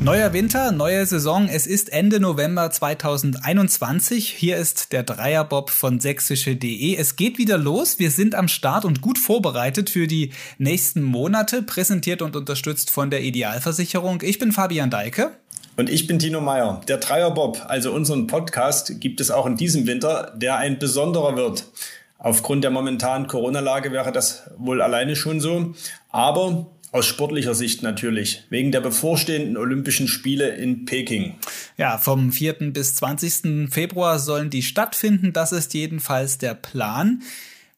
Neuer Winter, neue Saison. Es ist Ende November 2021. Hier ist der Dreierbob von sächsische.de. Es geht wieder los. Wir sind am Start und gut vorbereitet für die nächsten Monate, präsentiert und unterstützt von der Idealversicherung. Ich bin Fabian Deike. Und ich bin Tino Meyer. Der Dreierbob, also unseren Podcast, gibt es auch in diesem Winter, der ein besonderer wird. Aufgrund der momentanen Corona-Lage wäre das wohl alleine schon so. Aber aus sportlicher Sicht natürlich, wegen der bevorstehenden Olympischen Spiele in Peking. Ja, vom 4. bis 20. Februar sollen die stattfinden. Das ist jedenfalls der Plan.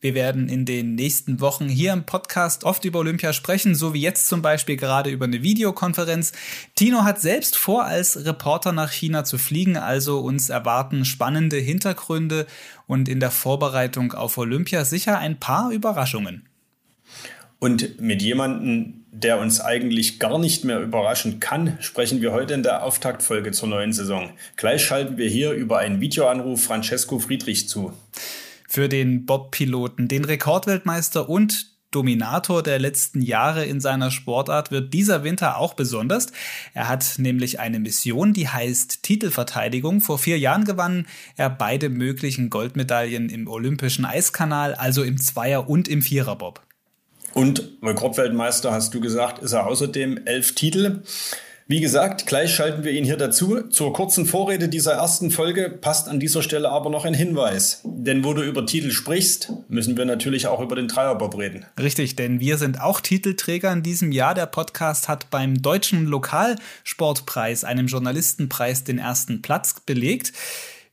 Wir werden in den nächsten Wochen hier im Podcast oft über Olympia sprechen, so wie jetzt zum Beispiel gerade über eine Videokonferenz. Tino hat selbst vor, als Reporter nach China zu fliegen, also uns erwarten spannende Hintergründe und in der Vorbereitung auf Olympia sicher ein paar Überraschungen. Und mit jemandem, der uns eigentlich gar nicht mehr überraschen kann, sprechen wir heute in der Auftaktfolge zur neuen Saison. Gleich schalten wir hier über einen Videoanruf Francesco Friedrich zu. Für den Bob-Piloten, den Rekordweltmeister und Dominator der letzten Jahre in seiner Sportart wird dieser Winter auch besonders. Er hat nämlich eine Mission, die heißt Titelverteidigung. Vor vier Jahren gewann er beide möglichen Goldmedaillen im Olympischen Eiskanal, also im Zweier- und im Viererbob. Und Rekordweltmeister, hast du gesagt, ist er außerdem elf Titel. Wie gesagt, gleich schalten wir ihn hier dazu. Zur kurzen Vorrede dieser ersten Folge passt an dieser Stelle aber noch ein Hinweis. Denn wo du über Titel sprichst, müssen wir natürlich auch über den Dreierbob reden. Richtig, denn wir sind auch Titelträger in diesem Jahr. Der Podcast hat beim Deutschen Lokalsportpreis, einem Journalistenpreis, den ersten Platz belegt.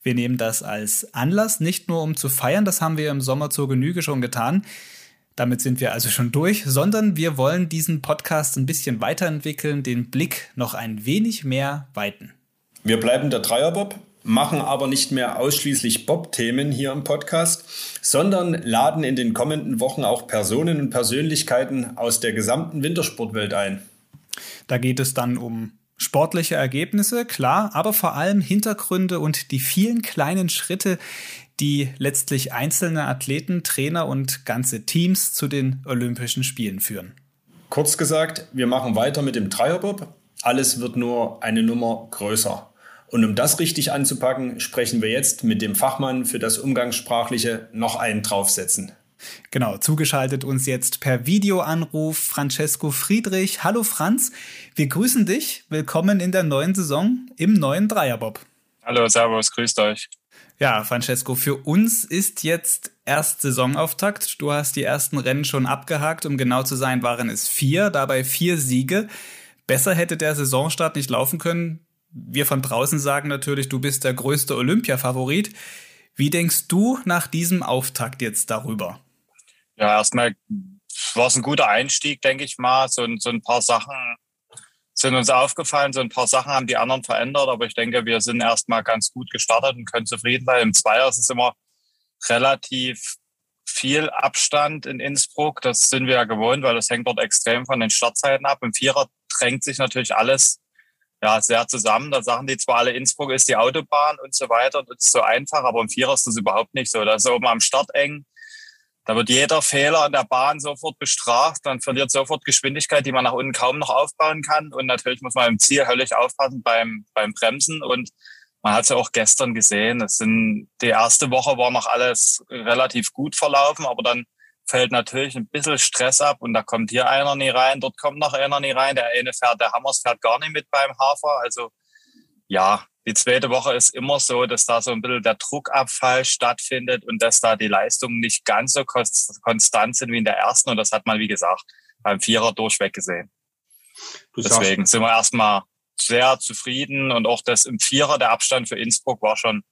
Wir nehmen das als Anlass, nicht nur um zu feiern, das haben wir im Sommer zur Genüge schon getan. Damit sind wir also schon durch, sondern wir wollen diesen Podcast ein bisschen weiterentwickeln, den Blick noch ein wenig mehr weiten. Wir bleiben der Dreierbob, machen aber nicht mehr ausschließlich Bob-Themen hier im Podcast, sondern laden in den kommenden Wochen auch Personen und Persönlichkeiten aus der gesamten Wintersportwelt ein. Da geht es dann um sportliche Ergebnisse, klar, aber vor allem Hintergründe und die vielen kleinen Schritte, die letztlich einzelne Athleten, Trainer und ganze Teams zu den Olympischen Spielen führen. Kurz gesagt, wir machen weiter mit dem Dreierbob. Alles wird nur eine Nummer größer. Und um das richtig anzupacken, sprechen wir jetzt mit dem Fachmann für das Umgangssprachliche noch einen draufsetzen. Genau, zugeschaltet uns jetzt per Videoanruf Francesco Friedrich. Hallo Franz, wir grüßen dich. Willkommen in der neuen Saison im neuen Dreierbob. Hallo, Servus, grüßt euch. Ja, Francesco, für uns ist jetzt erst Saisonauftakt. Du hast die ersten Rennen schon abgehakt. Um genau zu sein, waren es vier, dabei vier Siege. Besser hätte der Saisonstart nicht laufen können. Wir von draußen sagen natürlich, du bist der größte Olympia-Favorit. Wie denkst du nach diesem Auftakt jetzt darüber? Ja, erstmal war es ein guter Einstieg, denke ich mal. So, so ein paar Sachen sind uns aufgefallen. So ein paar Sachen haben die anderen verändert, aber ich denke, wir sind erstmal ganz gut gestartet und können zufrieden sein. Im Zweier ist es immer relativ viel Abstand in Innsbruck. Das sind wir ja gewohnt, weil das hängt dort extrem von den Startzeiten ab. Im Vierer drängt sich natürlich alles ja, sehr zusammen. Da sagen die zwar alle, Innsbruck ist die Autobahn und so weiter. Das ist so einfach, aber im Vierer ist das überhaupt nicht so. Da ist oben am Start eng. Da wird jeder Fehler an der Bahn sofort bestraft. Man verliert sofort Geschwindigkeit, die man nach unten kaum noch aufbauen kann. Und natürlich muss man im Ziel höllisch aufpassen beim, beim Bremsen. Und man hat es ja auch gestern gesehen. Es sind, die erste Woche war noch alles relativ gut verlaufen, aber dann fällt natürlich ein bisschen Stress ab und da kommt hier einer nie rein, dort kommt noch einer nie rein. Der eine fährt, der Hammers fährt gar nicht mit beim Hafer. Also ja, die zweite Woche ist immer so, dass da so ein bisschen der Druckabfall stattfindet und dass da die Leistungen nicht ganz so konstant sind wie in der ersten. Und das hat man, wie gesagt, beim Vierer durchweg gesehen. Du Deswegen sind wir erstmal sehr zufrieden und auch das im Vierer, der Abstand für Innsbruck war schon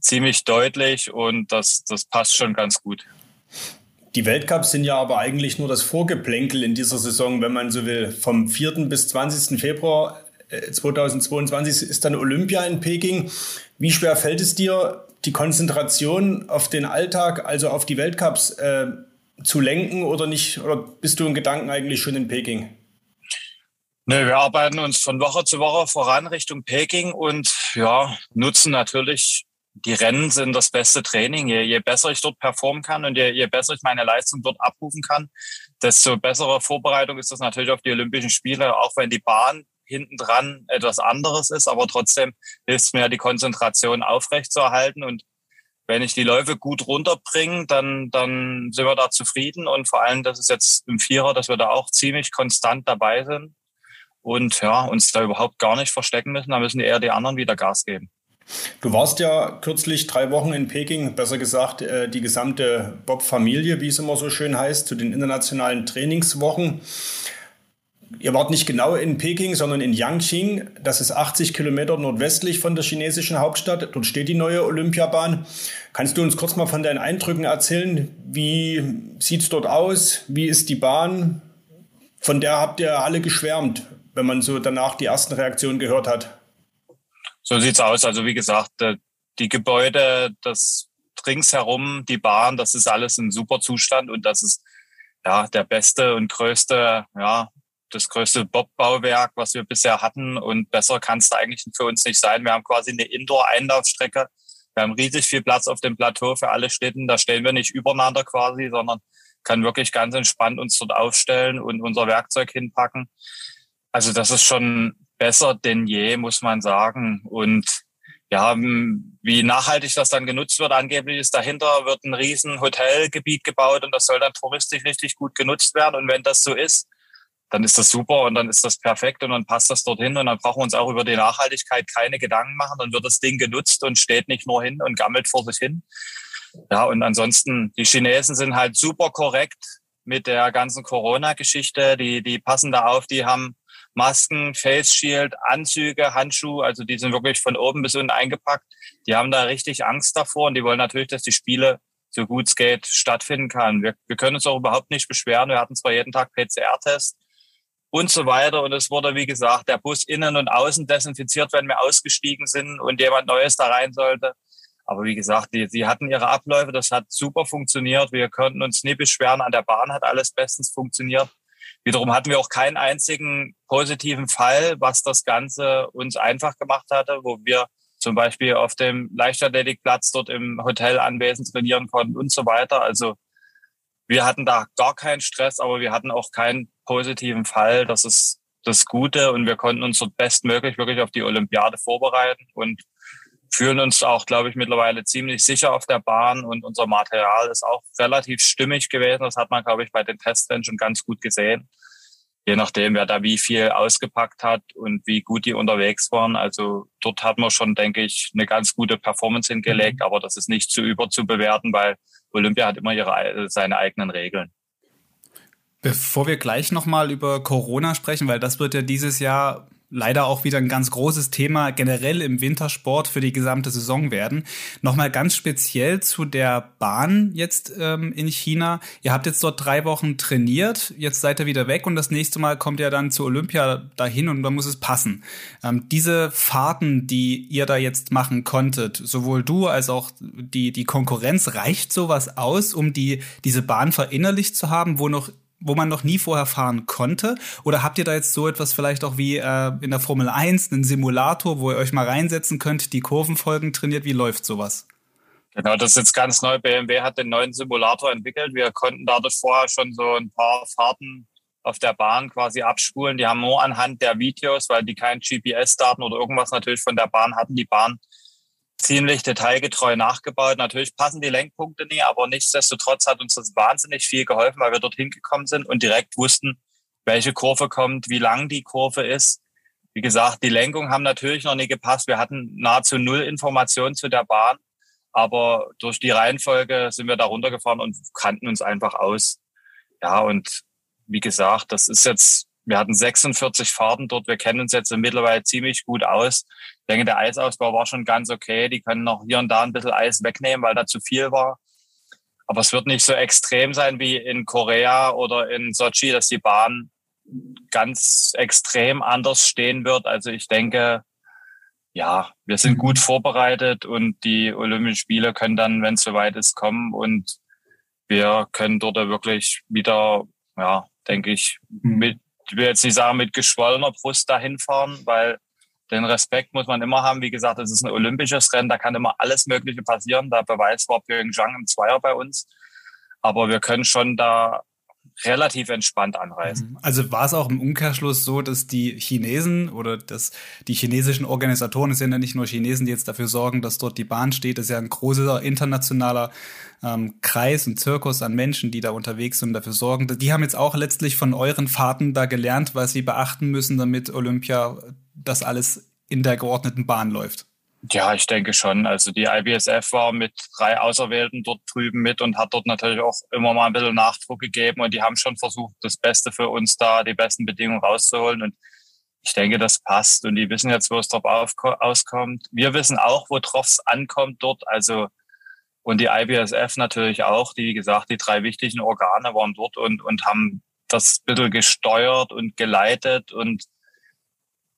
ziemlich deutlich und das, das passt schon ganz gut. Die Weltcups sind ja aber eigentlich nur das Vorgeplänkel in dieser Saison, wenn man so will. Vom 4. bis 20. Februar 2022 ist dann Olympia in Peking. Wie schwer fällt es dir, die Konzentration auf den Alltag, also auf die Weltcups äh, zu lenken oder nicht? Oder bist du in Gedanken eigentlich schon in Peking? Nee, wir arbeiten uns von Woche zu Woche voran Richtung Peking und ja, nutzen natürlich die Rennen sind das beste Training. Je, je besser ich dort performen kann und je, je besser ich meine Leistung dort abrufen kann, desto bessere Vorbereitung ist das natürlich auf die Olympischen Spiele, auch wenn die Bahn hinten dran etwas anderes ist, aber trotzdem hilft es mir, die Konzentration aufrechtzuerhalten und wenn ich die Läufe gut runterbringe, dann, dann sind wir da zufrieden und vor allem, das ist jetzt im Vierer, dass wir da auch ziemlich konstant dabei sind und ja, uns da überhaupt gar nicht verstecken müssen, da müssen eher die anderen wieder Gas geben. Du warst ja kürzlich drei Wochen in Peking, besser gesagt äh, die gesamte Bob-Familie, wie es immer so schön heißt, zu den internationalen Trainingswochen. Ihr wart nicht genau in Peking, sondern in Yangqing. Das ist 80 Kilometer nordwestlich von der chinesischen Hauptstadt. Dort steht die neue Olympiabahn. Kannst du uns kurz mal von deinen Eindrücken erzählen? Wie sieht es dort aus? Wie ist die Bahn? Von der habt ihr alle geschwärmt, wenn man so danach die ersten Reaktionen gehört hat. So sieht's aus. Also wie gesagt, die Gebäude, das ringsherum, die Bahn, das ist alles in super Zustand und das ist ja der beste und größte ja, das größte Bobbauwerk, was wir bisher hatten. Und besser kann es eigentlich für uns nicht sein. Wir haben quasi eine Indoor-Einlaufstrecke. Wir haben riesig viel Platz auf dem Plateau für alle Städten. Da stehen wir nicht übereinander quasi, sondern kann wirklich ganz entspannt uns dort aufstellen und unser Werkzeug hinpacken. Also das ist schon besser denn je, muss man sagen. Und ja, wie nachhaltig das dann genutzt wird, angeblich ist dahinter wird ein riesen Hotelgebiet gebaut und das soll dann touristisch richtig gut genutzt werden. Und wenn das so ist, dann ist das super und dann ist das perfekt und dann passt das dorthin und dann brauchen wir uns auch über die Nachhaltigkeit keine Gedanken machen. Dann wird das Ding genutzt und steht nicht nur hin und gammelt vor sich hin. Ja, und ansonsten, die Chinesen sind halt super korrekt mit der ganzen Corona-Geschichte. Die, die passen da auf, die haben Masken, Face Shield, Anzüge, Handschuhe, also die sind wirklich von oben bis unten eingepackt. Die haben da richtig Angst davor und die wollen natürlich, dass die Spiele so gut es geht stattfinden kann. Wir, wir können uns auch überhaupt nicht beschweren. Wir hatten zwar jeden Tag PCR-Test, und so weiter. Und es wurde, wie gesagt, der Bus innen und außen desinfiziert, wenn wir ausgestiegen sind und jemand Neues da rein sollte. Aber wie gesagt, die, die hatten ihre Abläufe, das hat super funktioniert. Wir konnten uns nie beschweren. An der Bahn hat alles bestens funktioniert. Wiederum hatten wir auch keinen einzigen positiven Fall, was das Ganze uns einfach gemacht hatte, wo wir zum Beispiel auf dem Leichtathletikplatz dort im Hotel anwesend trainieren konnten und so weiter. Also wir hatten da gar keinen Stress, aber wir hatten auch keinen positiven Fall. Das ist das Gute und wir konnten uns dort bestmöglich wirklich auf die Olympiade vorbereiten und fühlen uns auch, glaube ich, mittlerweile ziemlich sicher auf der Bahn und unser Material ist auch relativ stimmig gewesen. Das hat man, glaube ich, bei den Testrennen schon ganz gut gesehen. Je nachdem, wer da wie viel ausgepackt hat und wie gut die unterwegs waren. Also dort hat man schon, denke ich, eine ganz gute Performance hingelegt, mhm. aber das ist nicht zu überzubewerten, weil Olympia hat immer ihre, seine eigenen Regeln. Bevor wir gleich nochmal über Corona sprechen, weil das wird ja dieses Jahr leider auch wieder ein ganz großes Thema generell im Wintersport für die gesamte Saison werden. Nochmal ganz speziell zu der Bahn jetzt ähm, in China. Ihr habt jetzt dort drei Wochen trainiert, jetzt seid ihr wieder weg und das nächste Mal kommt ihr dann zu Olympia dahin und dann muss es passen. Ähm, diese Fahrten, die ihr da jetzt machen konntet, sowohl du als auch die, die Konkurrenz, reicht sowas aus, um die, diese Bahn verinnerlicht zu haben, wo noch wo man noch nie vorher fahren konnte? Oder habt ihr da jetzt so etwas vielleicht auch wie äh, in der Formel 1, einen Simulator, wo ihr euch mal reinsetzen könnt, die Kurvenfolgen trainiert? Wie läuft sowas? Genau, das ist jetzt ganz neu. BMW hat den neuen Simulator entwickelt. Wir konnten dadurch vorher schon so ein paar Fahrten auf der Bahn quasi abspulen. Die haben nur anhand der Videos, weil die keinen GPS-Daten oder irgendwas natürlich von der Bahn hatten, die Bahn ziemlich detailgetreu nachgebaut. Natürlich passen die Lenkpunkte nie, aber nichtsdestotrotz hat uns das wahnsinnig viel geholfen, weil wir dorthin gekommen sind und direkt wussten, welche Kurve kommt, wie lang die Kurve ist. Wie gesagt, die Lenkung haben natürlich noch nie gepasst. Wir hatten nahezu null Informationen zu der Bahn, aber durch die Reihenfolge sind wir da runtergefahren und kannten uns einfach aus. Ja, und wie gesagt, das ist jetzt wir hatten 46 Fahrten dort. Wir kennen uns jetzt mittlerweile ziemlich gut aus. Ich denke, der Eisausbau war schon ganz okay. Die können noch hier und da ein bisschen Eis wegnehmen, weil da zu viel war. Aber es wird nicht so extrem sein wie in Korea oder in Sochi, dass die Bahn ganz extrem anders stehen wird. Also ich denke, ja, wir sind gut vorbereitet und die Olympischen Spiele können dann, wenn es soweit ist, kommen und wir können dort wirklich wieder, ja, denke ich, mhm. mit ich will jetzt nicht sagen, mit geschwollener Brust dahin fahren, weil den Respekt muss man immer haben. Wie gesagt, es ist ein olympisches Rennen, da kann immer alles Mögliche passieren. Der Beweis war Pyeongchang im Zweier bei uns. Aber wir können schon da relativ entspannt anreisen. Mhm. Also war es auch im Umkehrschluss so, dass die Chinesen oder dass die chinesischen Organisatoren, es sind ja nicht nur Chinesen, die jetzt dafür sorgen, dass dort die Bahn steht, es ist ja ein großer internationaler ähm, Kreis und Zirkus an Menschen, die da unterwegs sind und dafür sorgen. Die haben jetzt auch letztlich von euren Fahrten da gelernt, was sie beachten müssen, damit Olympia das alles in der geordneten Bahn läuft. Ja, ich denke schon. Also die IBSF war mit drei Auserwählten dort drüben mit und hat dort natürlich auch immer mal ein bisschen Nachdruck gegeben und die haben schon versucht, das Beste für uns da, die besten Bedingungen rauszuholen und ich denke, das passt und die wissen jetzt, wo es drauf auskommt. Wir wissen auch, wo drauf es ankommt dort. Also und die IBSF natürlich auch, die, wie gesagt, die drei wichtigen Organe waren dort und, und haben das ein bisschen gesteuert und geleitet und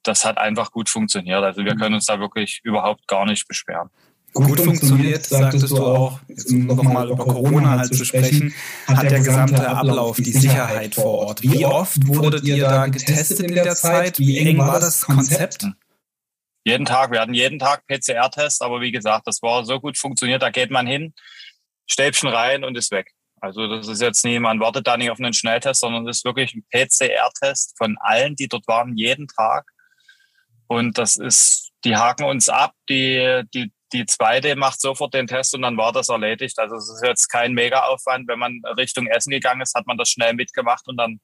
das hat einfach gut funktioniert. Also wir mhm. können uns da wirklich überhaupt gar nicht beschweren. Gut, gut funktioniert, sagtest du auch, um nochmal über Corona halt zu sprechen, hat der gesamte Ablauf, die Sicherheit vor Ort. Wie oft wurdet ihr da getestet in der Zeit? Wie eng war das Konzept? Jeden Tag, wir hatten jeden Tag PCR-Test, aber wie gesagt, das war so gut funktioniert, da geht man hin, Stäbchen rein und ist weg. Also das ist jetzt nie, man wartet da nicht auf einen Schnelltest, sondern das ist wirklich ein PCR-Test von allen, die dort waren, jeden Tag. Und das ist, die haken uns ab, die, die, die zweite macht sofort den Test und dann war das erledigt. Also es ist jetzt kein Mega-Aufwand. Wenn man Richtung Essen gegangen ist, hat man das schnell mitgemacht und dann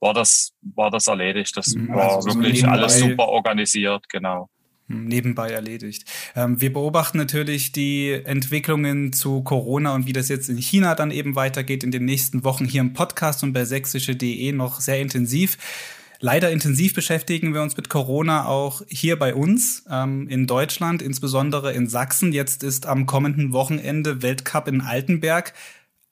war das, war das erledigt. Das mhm. war also wirklich so alles super organisiert, genau hm, nebenbei erledigt. Ähm, wir beobachten natürlich die Entwicklungen zu Corona und wie das jetzt in China dann eben weitergeht in den nächsten Wochen hier im Podcast und bei sächsische.de noch sehr intensiv. Leider intensiv beschäftigen wir uns mit Corona auch hier bei uns ähm, in Deutschland, insbesondere in Sachsen. Jetzt ist am kommenden Wochenende Weltcup in Altenberg.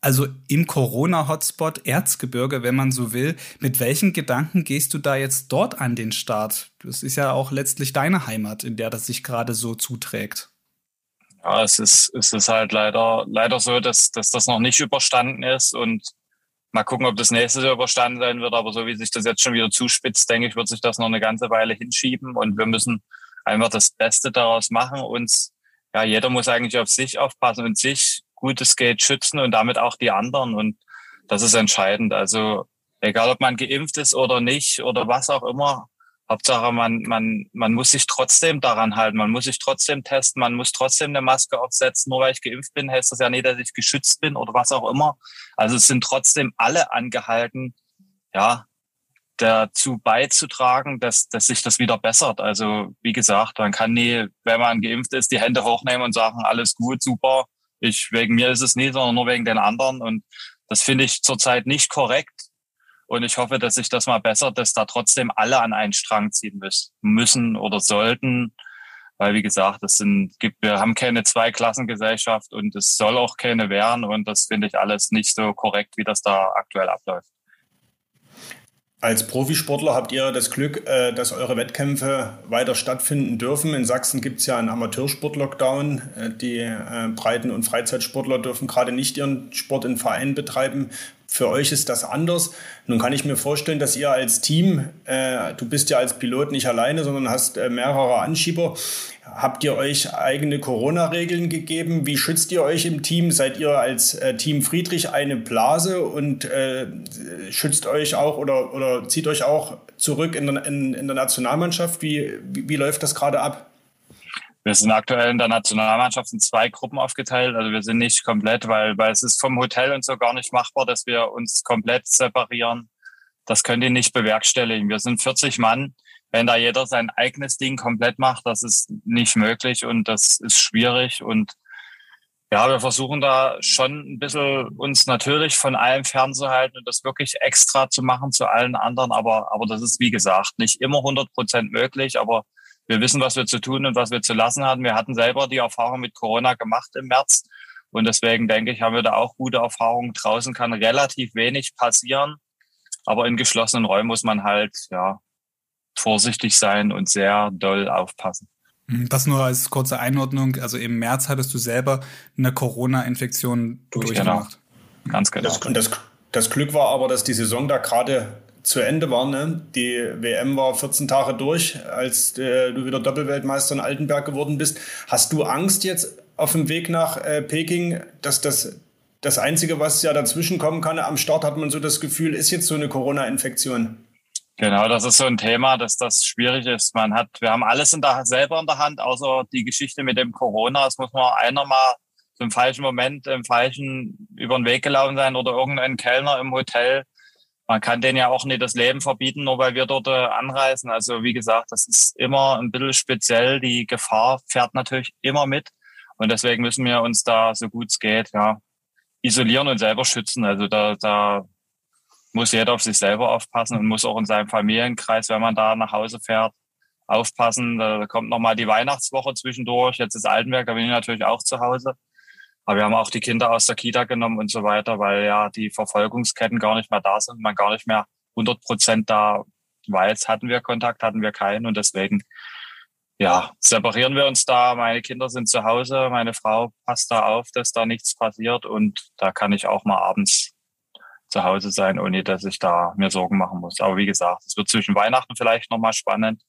Also im Corona-Hotspot Erzgebirge, wenn man so will. Mit welchen Gedanken gehst du da jetzt dort an den Start? Das ist ja auch letztlich deine Heimat, in der das sich gerade so zuträgt. Ja, es ist, es ist halt leider, leider so, dass, dass das noch nicht überstanden ist und Mal gucken, ob das nächste Jahr überstanden sein wird. Aber so wie sich das jetzt schon wieder zuspitzt, denke ich, wird sich das noch eine ganze Weile hinschieben. Und wir müssen einfach das Beste daraus machen. Uns, ja, jeder muss eigentlich auf sich aufpassen und sich gutes Geld schützen und damit auch die anderen. Und das ist entscheidend. Also egal, ob man geimpft ist oder nicht oder was auch immer, Hauptsache, man, man, man muss sich trotzdem daran halten, man muss sich trotzdem testen, man muss trotzdem eine Maske aufsetzen. Nur weil ich geimpft bin, heißt das ja nicht, dass ich geschützt bin oder was auch immer. Also es sind trotzdem alle angehalten, ja, dazu beizutragen, dass, dass sich das wieder bessert. Also wie gesagt, man kann nie, wenn man geimpft ist, die Hände hochnehmen und sagen, alles gut, super. Ich, wegen mir ist es nie, sondern nur wegen den anderen. Und das finde ich zurzeit nicht korrekt. Und ich hoffe, dass sich das mal bessert, dass da trotzdem alle an einen Strang ziehen müssen oder sollten. Weil, wie gesagt, es sind, gibt, wir haben keine Zweiklassengesellschaft und es soll auch keine werden. Und das finde ich alles nicht so korrekt, wie das da aktuell abläuft. Als Profisportler habt ihr das Glück, äh, dass eure Wettkämpfe weiter stattfinden dürfen. In Sachsen gibt es ja einen Amateursport-Lockdown. Äh, die äh, Breiten- und Freizeitsportler dürfen gerade nicht ihren Sport in Vereinen betreiben. Für euch ist das anders. Nun kann ich mir vorstellen, dass ihr als Team, du bist ja als Pilot nicht alleine, sondern hast mehrere Anschieber. Habt ihr euch eigene Corona-Regeln gegeben? Wie schützt ihr euch im Team? Seid ihr als äh, Team Friedrich eine Blase und äh, schützt euch auch oder, oder zieht euch auch zurück in, in, in der Nationalmannschaft? Wie, wie, wie läuft das gerade ab? Wir sind aktuell in der Nationalmannschaft in zwei Gruppen aufgeteilt. Also wir sind nicht komplett, weil, weil es ist vom Hotel und so gar nicht machbar, dass wir uns komplett separieren. Das könnt ihr nicht bewerkstelligen. Wir sind 40 Mann. Wenn da jeder sein eigenes Ding komplett macht, das ist nicht möglich und das ist schwierig. Und ja, wir versuchen da schon ein bisschen uns natürlich von allem fernzuhalten und das wirklich extra zu machen zu allen anderen. Aber, aber das ist, wie gesagt, nicht immer 100 Prozent möglich. Aber wir wissen, was wir zu tun und was wir zu lassen haben. Wir hatten selber die Erfahrung mit Corona gemacht im März. Und deswegen denke ich, haben wir da auch gute Erfahrungen. Draußen kann relativ wenig passieren. Aber in geschlossenen Räumen muss man halt, ja, vorsichtig sein und sehr doll aufpassen. Mhm, das nur als kurze Einordnung. Also im März hattest du selber eine Corona-Infektion durchgemacht. Genau. Ganz genau. Das, das, das Glück war aber, dass die Saison da gerade zu Ende war. Ne? Die WM war 14 Tage durch, als äh, du wieder Doppelweltmeister in Altenberg geworden bist. Hast du Angst jetzt auf dem Weg nach äh, Peking, dass das das Einzige, was ja dazwischen kommen kann, am Start hat man so das Gefühl, ist jetzt so eine Corona-Infektion. Genau, das ist so ein Thema, dass das schwierig ist. Man hat, wir haben alles in der, selber in der Hand, außer die Geschichte mit dem Corona. Es muss man einer mal zum falschen Moment im falschen über den Weg gelaufen sein oder irgendein Kellner im Hotel. Man kann denen ja auch nicht das Leben verbieten, nur weil wir dort äh, anreisen. Also wie gesagt, das ist immer ein bisschen speziell. Die Gefahr fährt natürlich immer mit. Und deswegen müssen wir uns da, so gut es geht, ja, isolieren und selber schützen. Also da, da muss jeder auf sich selber aufpassen und muss auch in seinem Familienkreis, wenn man da nach Hause fährt, aufpassen. Da kommt nochmal die Weihnachtswoche zwischendurch. Jetzt ist Altenberg, da bin ich natürlich auch zu Hause. Aber wir haben auch die Kinder aus der Kita genommen und so weiter, weil ja die Verfolgungsketten gar nicht mehr da sind, man gar nicht mehr 100 Prozent da weiß, hatten wir Kontakt, hatten wir keinen und deswegen ja, separieren wir uns da. Meine Kinder sind zu Hause, meine Frau passt da auf, dass da nichts passiert und da kann ich auch mal abends zu Hause sein, ohne dass ich da mir Sorgen machen muss. Aber wie gesagt, es wird zwischen Weihnachten vielleicht nochmal spannend.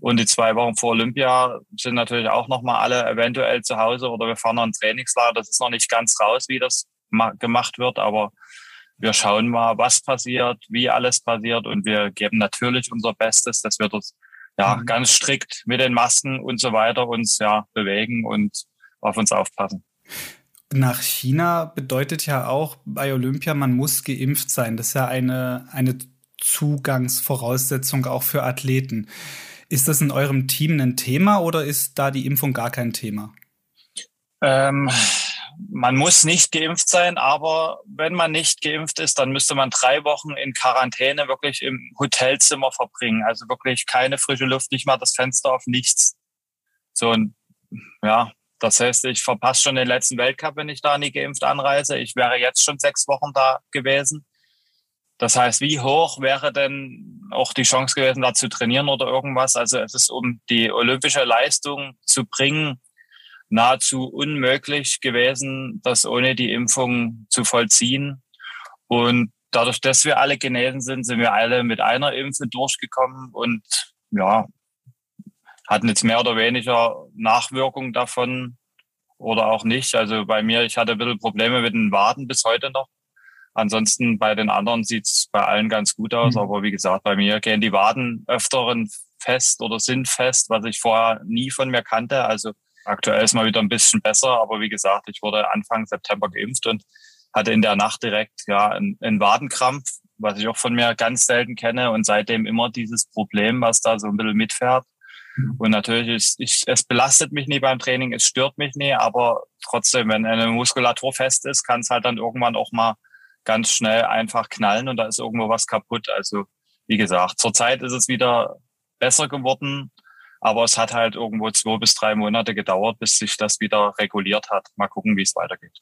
Und die zwei Wochen vor Olympia sind natürlich auch nochmal alle eventuell zu Hause oder wir fahren noch ein Trainingslager. Das ist noch nicht ganz raus, wie das gemacht wird, aber wir schauen mal, was passiert, wie alles passiert und wir geben natürlich unser Bestes, dass wir das ja mhm. ganz strikt mit den Masken und so weiter uns ja bewegen und auf uns aufpassen. Nach China bedeutet ja auch bei Olympia, man muss geimpft sein. Das ist ja eine, eine Zugangsvoraussetzung auch für Athleten. Ist das in eurem Team ein Thema oder ist da die Impfung gar kein Thema? Ähm, man muss nicht geimpft sein, aber wenn man nicht geimpft ist, dann müsste man drei Wochen in Quarantäne wirklich im Hotelzimmer verbringen. Also wirklich keine frische Luft, nicht mal das Fenster auf nichts. So und ja, das heißt, ich verpasse schon den letzten Weltcup, wenn ich da nie geimpft anreise. Ich wäre jetzt schon sechs Wochen da gewesen. Das heißt, wie hoch wäre denn auch die Chance gewesen, da zu trainieren oder irgendwas? Also es ist, um die olympische Leistung zu bringen, nahezu unmöglich gewesen, das ohne die Impfung zu vollziehen. Und dadurch, dass wir alle genesen sind, sind wir alle mit einer Impfe durchgekommen und ja, hatten jetzt mehr oder weniger Nachwirkungen davon oder auch nicht. Also bei mir, ich hatte ein bisschen Probleme mit den Waden bis heute noch. Ansonsten bei den anderen sieht's bei allen ganz gut aus. Mhm. Aber wie gesagt, bei mir gehen die Waden öfteren fest oder sind fest, was ich vorher nie von mir kannte. Also aktuell ist mal wieder ein bisschen besser. Aber wie gesagt, ich wurde Anfang September geimpft und hatte in der Nacht direkt ja einen, einen Wadenkrampf, was ich auch von mir ganz selten kenne. Und seitdem immer dieses Problem, was da so ein bisschen mitfährt. Und natürlich, ist, ich, es belastet mich nie beim Training, es stört mich nie, aber trotzdem, wenn eine Muskulatur fest ist, kann es halt dann irgendwann auch mal ganz schnell einfach knallen und da ist irgendwo was kaputt. Also wie gesagt, zurzeit ist es wieder besser geworden, aber es hat halt irgendwo zwei bis drei Monate gedauert, bis sich das wieder reguliert hat. Mal gucken, wie es weitergeht.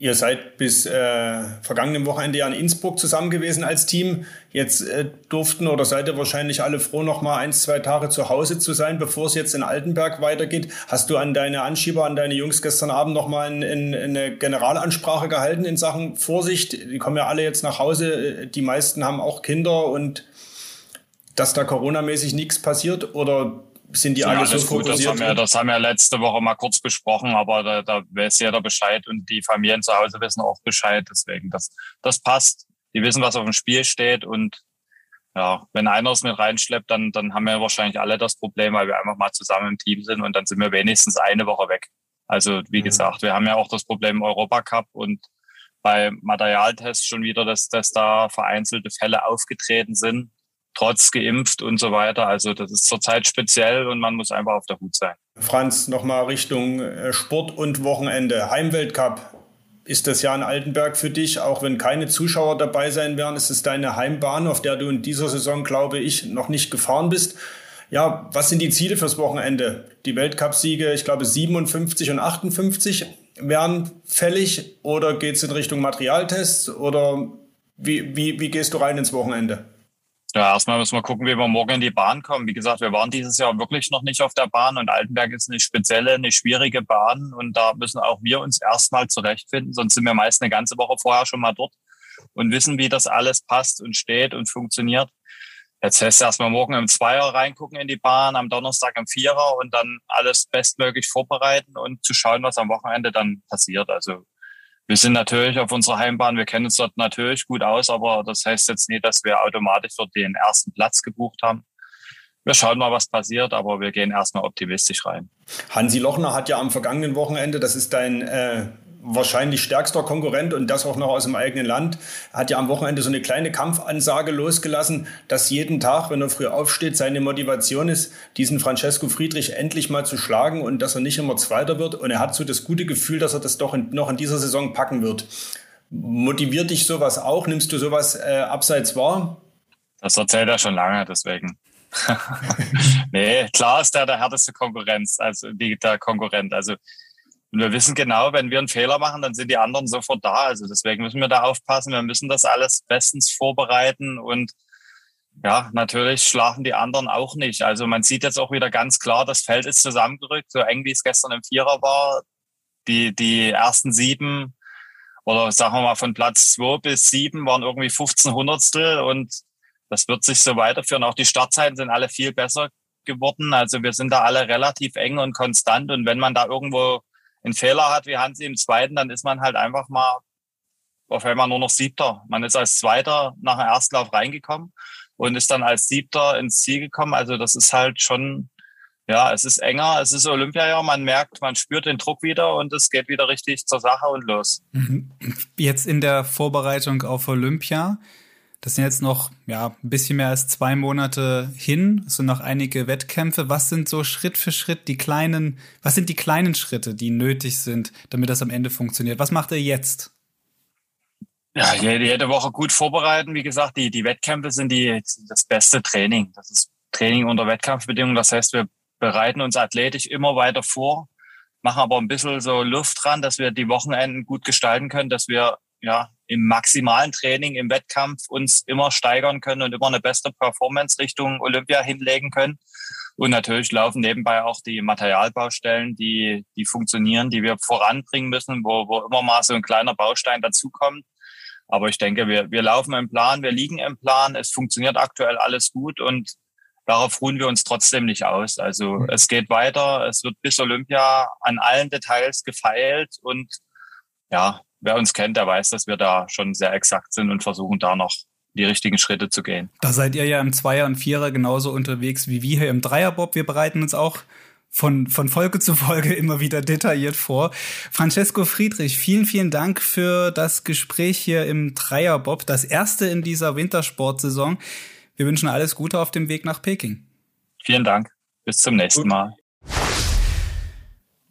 Ihr seid bis äh, vergangenen Wochenende ja in Innsbruck zusammen gewesen als Team. Jetzt äh, durften oder seid ihr wahrscheinlich alle froh, noch mal ein, zwei Tage zu Hause zu sein, bevor es jetzt in Altenberg weitergeht. Hast du an deine Anschieber, an deine Jungs gestern Abend noch mal in, in, in eine Generalansprache gehalten in Sachen Vorsicht? Die kommen ja alle jetzt nach Hause. Die meisten haben auch Kinder und dass da coronamäßig nichts passiert oder sind die ja, alle so gut. Das haben, wir, das haben wir letzte Woche mal kurz besprochen, aber da, da weiß jeder Bescheid und die Familien zu Hause wissen auch Bescheid. Deswegen, das, das passt. Die wissen, was auf dem Spiel steht und ja, wenn einer es mit reinschleppt, dann, dann haben wir wahrscheinlich alle das Problem, weil wir einfach mal zusammen im Team sind und dann sind wir wenigstens eine Woche weg. Also wie mhm. gesagt, wir haben ja auch das Problem im Europacup und bei Materialtests schon wieder, dass, dass da vereinzelte Fälle aufgetreten sind trotz geimpft und so weiter. Also das ist zurzeit speziell und man muss einfach auf der Hut sein. Franz, nochmal Richtung äh, Sport und Wochenende. Heimweltcup. Ist das Jahr in Altenberg für dich, auch wenn keine Zuschauer dabei sein werden, ist es deine Heimbahn, auf der du in dieser Saison, glaube ich, noch nicht gefahren bist. Ja, was sind die Ziele fürs Wochenende? Die Weltcupsiege, ich glaube 57 und 58 wären fällig oder geht es in Richtung Materialtests oder wie, wie, wie gehst du rein ins Wochenende? Ja, erstmal müssen wir gucken, wie wir morgen in die Bahn kommen. Wie gesagt, wir waren dieses Jahr wirklich noch nicht auf der Bahn und Altenberg ist eine spezielle, eine schwierige Bahn und da müssen auch wir uns erstmal zurechtfinden, sonst sind wir meist eine ganze Woche vorher schon mal dort und wissen, wie das alles passt und steht und funktioniert. Jetzt heißt erstmal morgen im Zweier reingucken in die Bahn, am Donnerstag im Vierer und dann alles bestmöglich vorbereiten und zu schauen, was am Wochenende dann passiert. Also wir sind natürlich auf unserer Heimbahn, wir kennen uns dort natürlich gut aus, aber das heißt jetzt nicht, dass wir automatisch dort den ersten Platz gebucht haben. Wir schauen mal, was passiert, aber wir gehen erstmal optimistisch rein. Hansi Lochner hat ja am vergangenen Wochenende, das ist dein äh, wahrscheinlich stärkster Konkurrent und das auch noch aus dem eigenen Land, hat ja am Wochenende so eine kleine Kampfansage losgelassen, dass jeden Tag, wenn er früh aufsteht, seine Motivation ist, diesen Francesco Friedrich endlich mal zu schlagen und dass er nicht immer Zweiter wird. Und er hat so das gute Gefühl, dass er das doch in, noch in dieser Saison packen wird. Motiviert dich sowas auch? Nimmst du sowas äh, abseits wahr? Das erzählt er schon lange, deswegen. nee, klar ist der der härteste Konkurrenz, also der Konkurrent. Also und wir wissen genau, wenn wir einen Fehler machen, dann sind die anderen sofort da. Also deswegen müssen wir da aufpassen. Wir müssen das alles bestens vorbereiten und ja, natürlich schlafen die anderen auch nicht. Also man sieht jetzt auch wieder ganz klar, das Feld ist zusammengerückt, so eng wie es gestern im Vierer war. Die, die ersten sieben oder sagen wir mal von Platz zwei bis sieben waren irgendwie 15 Hundertstel und das wird sich so weiterführen. Auch die Startzeiten sind alle viel besser geworden. Also wir sind da alle relativ eng und konstant und wenn man da irgendwo einen Fehler hat wie Hansi im zweiten, dann ist man halt einfach mal auf einmal nur noch Siebter. Man ist als Zweiter nach dem Erstlauf reingekommen und ist dann als Siebter ins Ziel gekommen. Also das ist halt schon, ja, es ist enger, es ist Olympiajahr, man merkt, man spürt den Druck wieder und es geht wieder richtig zur Sache und los. Mhm. Jetzt in der Vorbereitung auf Olympia, das sind jetzt noch ja, ein bisschen mehr als zwei Monate hin, es sind noch einige Wettkämpfe. Was sind so Schritt für Schritt die kleinen, was sind die kleinen Schritte, die nötig sind, damit das am Ende funktioniert? Was macht ihr jetzt? Ja, jede, jede Woche gut vorbereiten. Wie gesagt, die, die Wettkämpfe sind die, das beste Training. Das ist Training unter Wettkampfbedingungen. Das heißt, wir bereiten uns athletisch immer weiter vor, machen aber ein bisschen so Luft dran, dass wir die Wochenenden gut gestalten können, dass wir ja, im maximalen Training, im Wettkampf uns immer steigern können und immer eine beste Performance Richtung Olympia hinlegen können. Und natürlich laufen nebenbei auch die Materialbaustellen, die, die funktionieren, die wir voranbringen müssen, wo, wo immer mal so ein kleiner Baustein dazukommt. Aber ich denke, wir, wir laufen im Plan, wir liegen im Plan, es funktioniert aktuell alles gut und darauf ruhen wir uns trotzdem nicht aus. Also mhm. es geht weiter, es wird bis Olympia an allen Details gefeilt und ja, wer uns kennt, der weiß, dass wir da schon sehr exakt sind und versuchen da noch die richtigen Schritte zu gehen. Da seid ihr ja im Zweier und Vierer genauso unterwegs wie wir hier im Dreierbob. Wir bereiten uns auch von, von Folge zu Folge immer wieder detailliert vor. Francesco Friedrich, vielen, vielen Dank für das Gespräch hier im Dreierbob, das erste in dieser Wintersportsaison. Wir wünschen alles Gute auf dem Weg nach Peking. Vielen Dank. Bis zum nächsten Gut. Mal.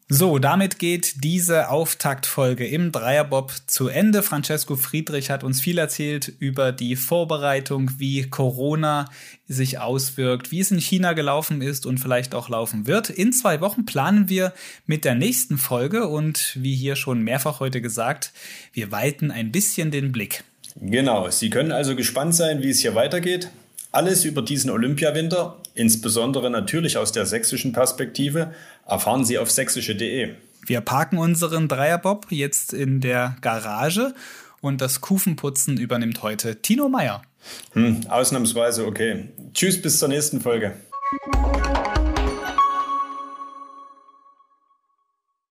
So, damit geht diese Auftaktfolge im Dreierbob zu Ende. Francesco Friedrich hat uns viel erzählt über die Vorbereitung, wie Corona sich auswirkt, wie es in China gelaufen ist und vielleicht auch laufen wird. In zwei Wochen planen wir mit der nächsten Folge und wie hier schon mehrfach heute gesagt, wir weiten ein bisschen den Blick. Genau, Sie können also gespannt sein, wie es hier weitergeht. Alles über diesen Olympiawinter, insbesondere natürlich aus der sächsischen Perspektive, erfahren Sie auf sächsische.de. Wir parken unseren Dreierbob jetzt in der Garage und das Kufenputzen übernimmt heute Tino Meyer. Hm, ausnahmsweise okay. Tschüss, bis zur nächsten Folge.